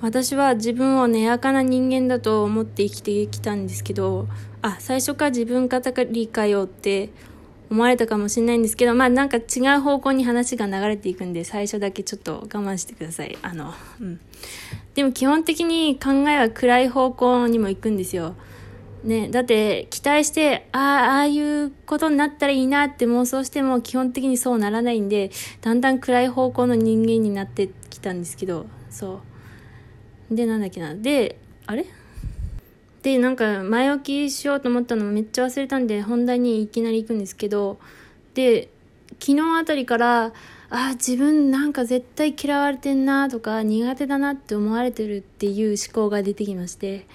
私は自分を根やかな人間だと思って生きてきたんですけど、あ、最初から自分語りかよって思われたかもしれないんですけど、まあなんか違う方向に話が流れていくんで、最初だけちょっと我慢してください。あの、うん。でも基本的に考えは暗い方向にも行くんですよ。ね、だって期待して、ああ、ああいうことになったらいいなって妄想しても基本的にそうならないんで、だんだん暗い方向の人間になってきたんですけど、そう。で、なんだっけな。で、あれ？で、なんか前置きしようと思ったのめっちゃ忘れたんで、本題にいきなり行くんですけど、で、昨日あたりから、あ、自分なんか絶対嫌われてんなとか苦手だなって思われてるっていう思考が出てきまして、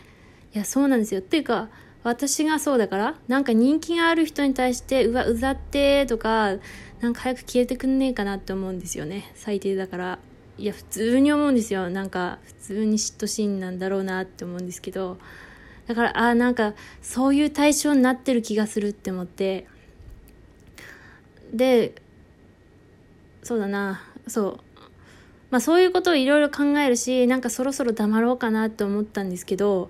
いや、そうなんですよ。っていうか、私がそうだからなんか人気がある人に対して、うわ、うざってとか、なんか早く消えてくんねえかなって思うんですよね。最低だから。いや、普通に思うんですよ。なんか、普通に嫉妬心なんだろうなって思うんですけど、だから、ああ、なんか、そういう対象になってる気がするって思って、で、そうだな、そう。まあそういうことをいろいろ考えるし、なんかそろそろ黙ろうかなって思ったんですけど、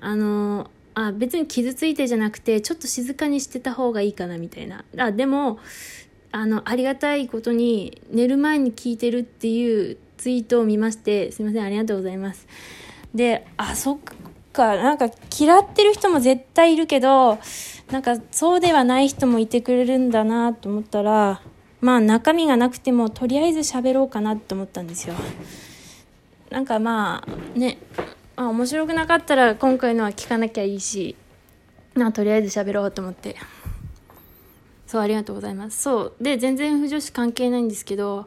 あのあ別に傷ついてじゃなくてちょっと静かにしてた方がいいかなみたいな。あでもあのありがたいことに寝る前に聞いてるっていうツイートを見ましてすいませんありがとうございます。であそっかなんか嫌ってる人も絶対いるけどなんかそうではない人もいてくれるんだなと思ったらまあ中身がなくてもとりあえず喋ろうかなと思ったんですよ。なんかまあねまあ面白くなかったら今回のは聞かなきゃいいしなとりあえず喋ろうと思って。そうありがとうございます。そう。で全然不女子関係ないんですけど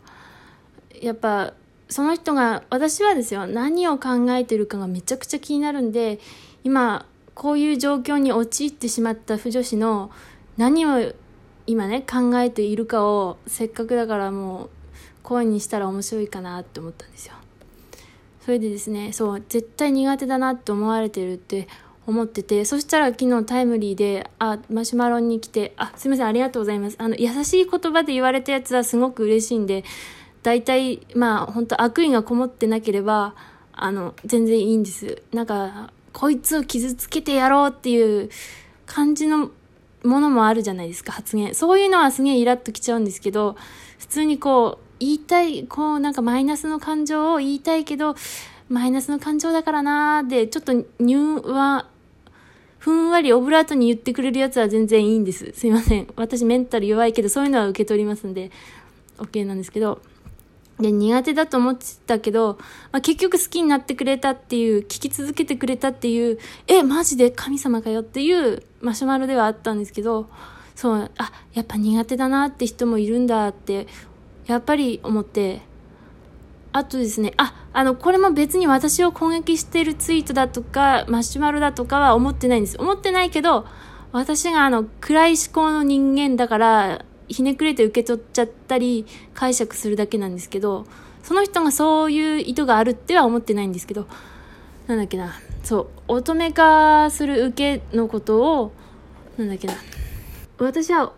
やっぱその人が私はですよ何を考えてるかがめちゃくちゃ気になるんで今こういう状況に陥ってしまった不女子の何を今ね考えているかをせっかくだからもう声にしたら面白いかなって思ったんですよ。それでですね、そう、絶対苦手だなって思われてるって思ってて、そしたら昨日タイムリーで、あ、マシュマロに来て、あ、すいません、ありがとうございます。あの、優しい言葉で言われたやつはすごく嬉しいんで、大体、まあ、本当悪意がこもってなければ、あの、全然いいんです。なんか、こいつを傷つけてやろうっていう感じのものもあるじゃないですか、発言。そういうのはすげえイラッときちゃうんですけど、普通にこう、言いたい、こうなんかマイナスの感情を言いたいけど、マイナスの感情だからなーで、ちょっと入は、ふんわりオブラートに言ってくれるやつは全然いいんです。すいません。私メンタル弱いけど、そういうのは受け取りますんで、OK なんですけど。で、苦手だと思ってたけど、まあ、結局好きになってくれたっていう、聞き続けてくれたっていう、え、マジで？神様かよっていうマシュマロではあったんですけど、そう、あ、やっぱ苦手だなって人もいるんだってやっぱり思って、あとですね、あ、あの、これも別に私を攻撃してるツイートだとか、マシュマロだとかは思ってないんです。思ってないけど、私があの、暗い思考の人間だから、ひねくれて受け取っちゃったり、解釈するだけなんですけど、その人がそういう意図があるっては思ってないんですけど、なんだっけな、そう、乙女化する受けのことを、なんだっけな、私は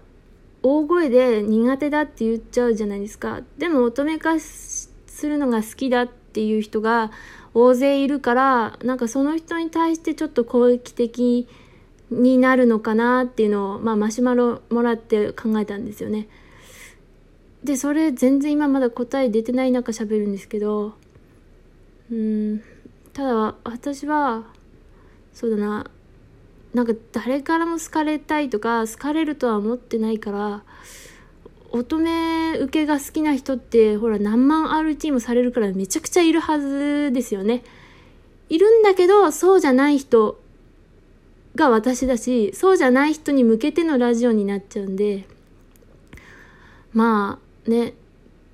大声で苦手だって言っちゃうじゃないですか。でも乙女化してするのが好きだっていう人が大勢いるから、なんかその人に対してちょっと攻撃的になるのかなっていうのを、まあマシュマロもらって考えたんですよね。で、それ全然今まだ答え出てない中喋るんですけど、うん、ただ私は、そうだな、なんか誰からも好かれたいとか好かれるとは思ってないから乙女受けが好きな人ってほら何万 RT もされるからめちゃくちゃいるはずですよね。いるんだけどそうじゃない人が私だしそうじゃない人に向けてのラジオになっちゃうんでまあね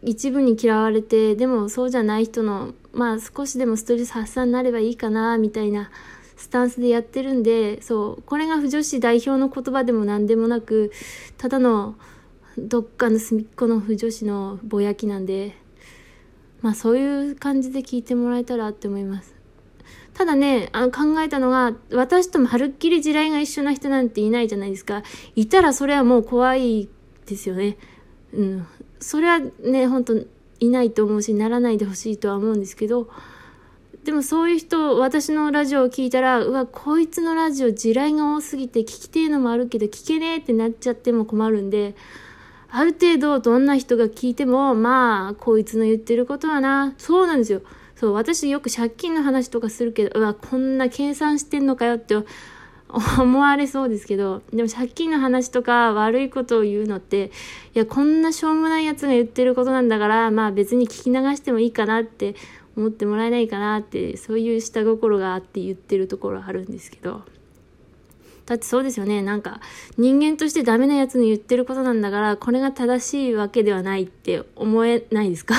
一部に嫌われてでもそうじゃない人のまあ少しでもストレス発散になればいいかなみたいなスタンスでやってるんで、そう、これが不女子代表の言葉でも何でもなく、ただのどっかの隅っこの不女子のぼやきなんで、まあそういう感じで聞いてもらえたらって思います。ただね、あの考えたのが、私ともはるっきり地雷が一緒な人なんていないじゃないですか。いたらそれはもう怖いですよね。うん。それはね、本当いないと思うし、ならないでほしいとは思うんですけど、でもそういう人、私のラジオを聞いたら、うわ、こいつのラジオ地雷が多すぎて聞きてえのもあるけど聞けねえってなっちゃっても困るんで、ある程度どんな人が聞いても、まあ、こいつの言ってることはな、そうなんですよ。そう、私よく借金の話とかするけど、うわ、こんな計算してんのかよって思われそうですけど、でも借金の話とか悪いことを言うのって、いや、こんなしょうもないやつが言ってることなんだから、まあ別に聞き流してもいいかなって思ってもらえないかなってそういう下心があって言ってるところあるんですけどだってそうですよね。なんか人間としてダメなやつの言ってることなんだからこれが正しいわけではないって思えないですか？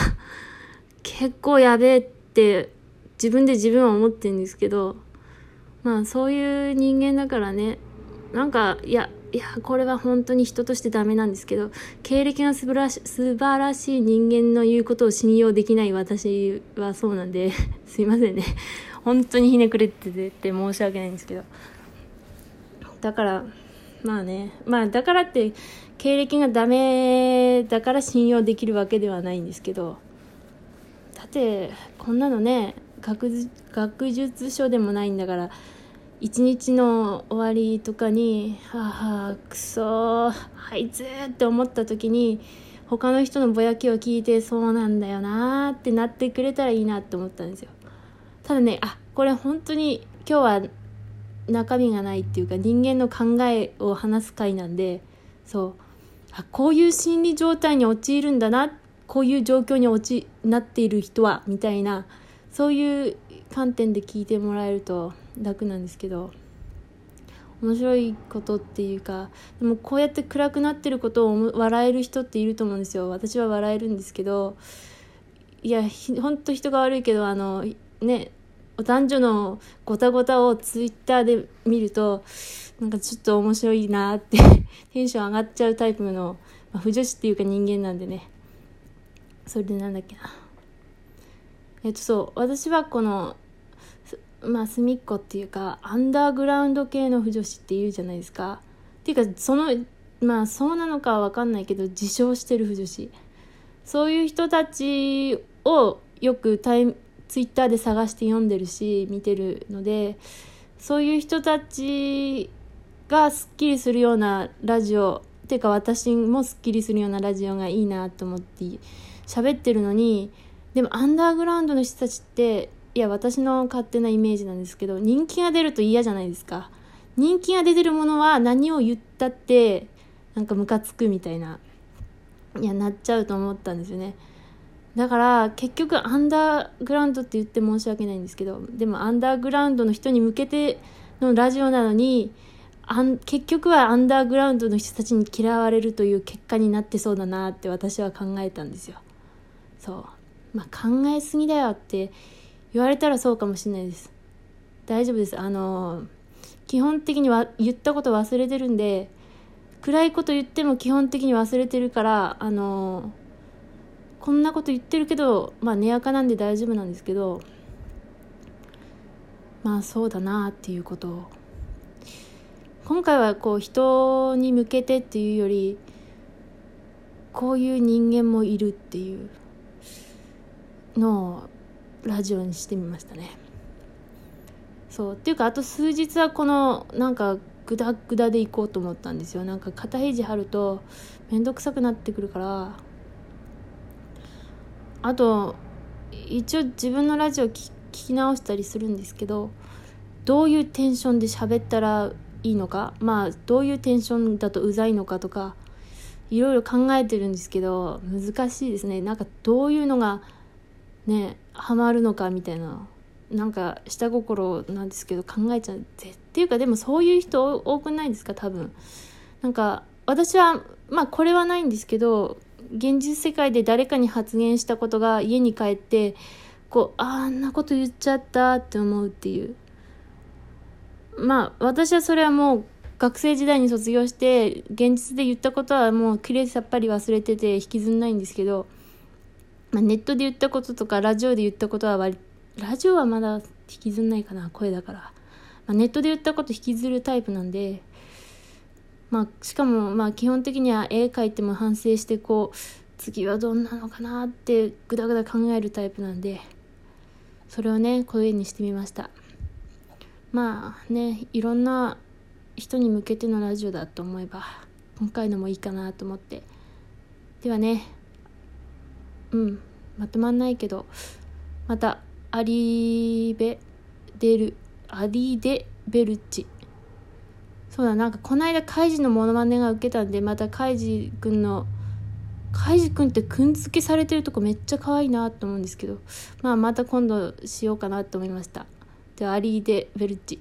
結構やべえって自分で自分は思ってるんですけど。まあそういう人間だからね。なんかいやいやこれは本当に人としてダメなんですけど経歴が素晴らし素晴らしい人間の言うことを信用できない私はそうなんで。すいませんね。本当にひねくれてて申し訳ないんですけど。だからまあねまあだからって経歴がダメだから信用できるわけではないんですけどだってこんなのね学術書でもないんだから一日の終わりとかに「はあくそあいつ」って思った時に他の人のぼやきを聞いてそうなんだよなってなってくれたらいいなって思ったんですよ。ただねあこれ本当に今日は中身がないっていうか人間の考えを話す回なんでそう。あこういう心理状態に陥るんだなこういう状況に陥なっている人はみたいなそういう観点で聞いてもらえると楽なんですけど面白いことっていうかでもこうやって暗くなってることを笑える人っていると思うんですよ。私は笑えるんですけどいやほんと人が悪いけどあのねお男女のごたごたをツイッターで見るとなんかちょっと面白いなって テンション上がっちゃうタイプの、まあ、不女子っていうか人間なんでね。それでなんだっけな。えっとそう私はこのまあ隅っこっていうかアンダーグラウンド系の不女子っていうじゃないですか。っていうかそのまあそうなのかは分かんないけど自称してる不女子。そういう人たちをよくタイツイッターで探して読んでるし見てるのでそういう人たちがすっきりするようなラジオっていうか私もすっきりするようなラジオがいいなと思って喋ってるのにでもアンダーグラウンドの人たちっていや私の勝手なイメージなんですけど人気が出ると嫌じゃないですか。人気が出てるものは何を言ったってなんかムカつくみたいないやなっちゃうと思ったんですよね。だから結局アンダーグラウンドって言って申し訳ないんですけどでもアンダーグラウンドの人に向けてのラジオなのにあん結局はアンダーグラウンドの人たちに嫌われるという結果になってそうだなって私は考えたんですよ。そう。まあ考えすぎだよって言われたらそうかもしれないです。大丈夫です。あの基本的には言ったこと忘れてるんで暗いこと言っても基本的に忘れてるからあのこんなこと言ってるけどまあ寝垢なんで大丈夫なんですけどまあそうだなっていうこと。を今回はこう人に向けてっていうよりこういう人間もいるっていうのをラジオにしてみましたね。そう。っていうかあと数日はこのなんかグダグダでいこうと思ったんですよ。なんか肩肘張ると面倒くさくなってくるからあと一応自分のラジオ聞き直したりするんですけどどういうテンションで喋ったらいいのかまあどういうテンションだとうざいのかとかいろいろ考えてるんですけど難しいですね。なんかどういうのがねハマるのかみたいななんか下心なんですけど考えちゃう。っていうかでもそういう人多くないですか？多分。なんか私はまあこれはないんですけど現実世界で誰かに発言したことが家に帰ってこうあんなこと言っちゃったって思うっていう。まあ私はそれはもう学生時代に卒業して現実で言ったことはもうきれいさっぱり忘れてて引きずんないんですけどまあ、ネットで言ったこととかラジオで言ったことは割ラジオはまだ引きずんないかな声だから、まあ、ネットで言ったこと引きずるタイプなんでまあしかもまあ基本的には絵描いても反省してこう次はどんなのかなってぐだぐだ考えるタイプなんでそれをね声にしてみました。まあねいろんな人に向けてのラジオだと思えば今回のもいいかなと思って。ではねうんまとまんないけどまたアリーベデルアリデベルチ。そうだなんかこの間カイジのモノマネが受けたんでまたカイジくんのカイジくんってくん付けされてるとこめっちゃ可愛いなと思うんですけどまあまた今度しようかなと思いました。でアリーデベルチ